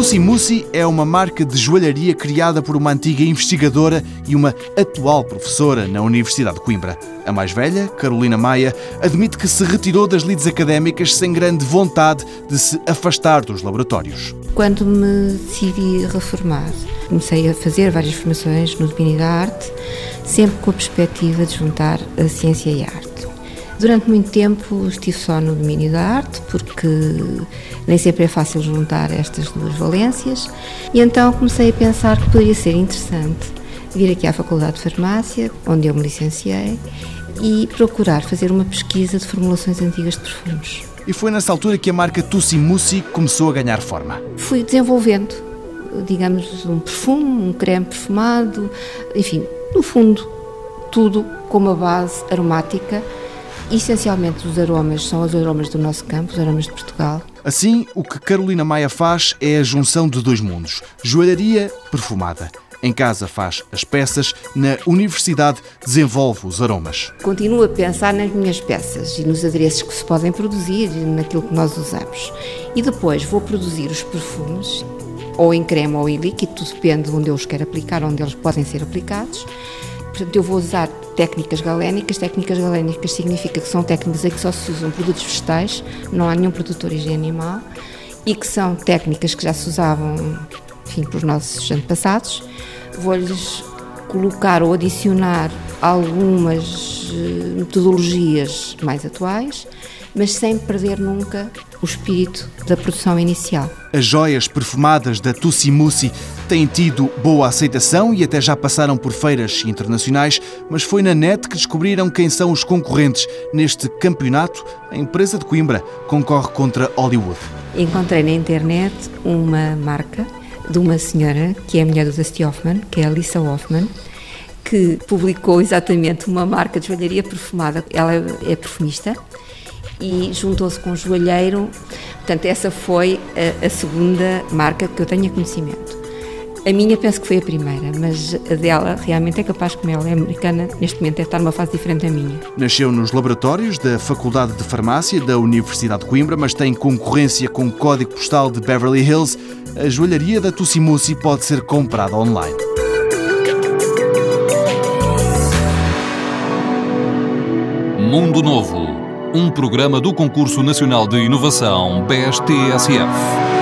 Tussi Mussi é uma marca de joalharia criada por uma antiga investigadora e uma atual professora na Universidade de Coimbra. A mais velha, Carolina Maia, admite que se retirou das lides académicas sem grande vontade de se afastar dos laboratórios. Quando me decidi reformar, comecei a fazer várias formações no domínio da arte, sempre com a perspectiva de juntar a ciência e a arte. Durante muito tempo estive só no domínio da arte, porque nem sempre é fácil juntar estas duas valências, e então comecei a pensar que poderia ser interessante vir aqui à Faculdade de Farmácia, onde eu me licenciei, e procurar fazer uma pesquisa de formulações antigas de perfumes. E foi nessa altura que a marca Tussi Mussi começou a ganhar forma. Fui desenvolvendo, digamos, um perfume, um creme perfumado, enfim, no fundo, tudo com uma base aromática Essencialmente, os aromas são os aromas do nosso campo, os aromas de Portugal. Assim, o que Carolina Maia faz é a junção de dois mundos: joalharia perfumada. Em casa faz as peças, na universidade desenvolve os aromas. Continuo a pensar nas minhas peças e nos adereços que se podem produzir, naquilo que nós usamos. E depois vou produzir os perfumes, ou em creme ou em líquido, tudo depende de onde eu os quero aplicar, onde eles podem ser aplicados. Portanto, eu vou usar técnicas galénicas. Técnicas galénicas significa que são técnicas em que só se usam produtos vegetais, não há nenhum produto de origem animal, e que são técnicas que já se usavam, enfim, por nossos antepassados. Vou-lhes colocar ou adicionar algumas eh, metodologias mais atuais, mas sem perder nunca o espírito da produção inicial. As joias perfumadas da Tussi Mussi têm tido boa aceitação e até já passaram por feiras internacionais, mas foi na net que descobriram quem são os concorrentes. Neste campeonato, a empresa de Coimbra concorre contra Hollywood. Encontrei na internet uma marca de uma senhora que é a mulher do Dusty Hoffman, que é a Lisa Hoffman, que publicou exatamente uma marca de joalharia perfumada. Ela é perfumista e juntou-se com o joalheiro. Portanto, essa foi a, a, segunda marca que eu tenho conhecimento. A minha penso que foi a primeira, mas a dela realmente é capaz, como ela é americana, neste momento deve estar numa fase diferente da minha. Nasceu nos laboratórios da Faculdade de Farmácia da Universidade de Coimbra, mas tem concorrência com o código postal de Beverly Hills. A joalharia da Tussimussi pode ser comprada online. Mundo Novo um programa do Concurso Nacional de Inovação BSTSF.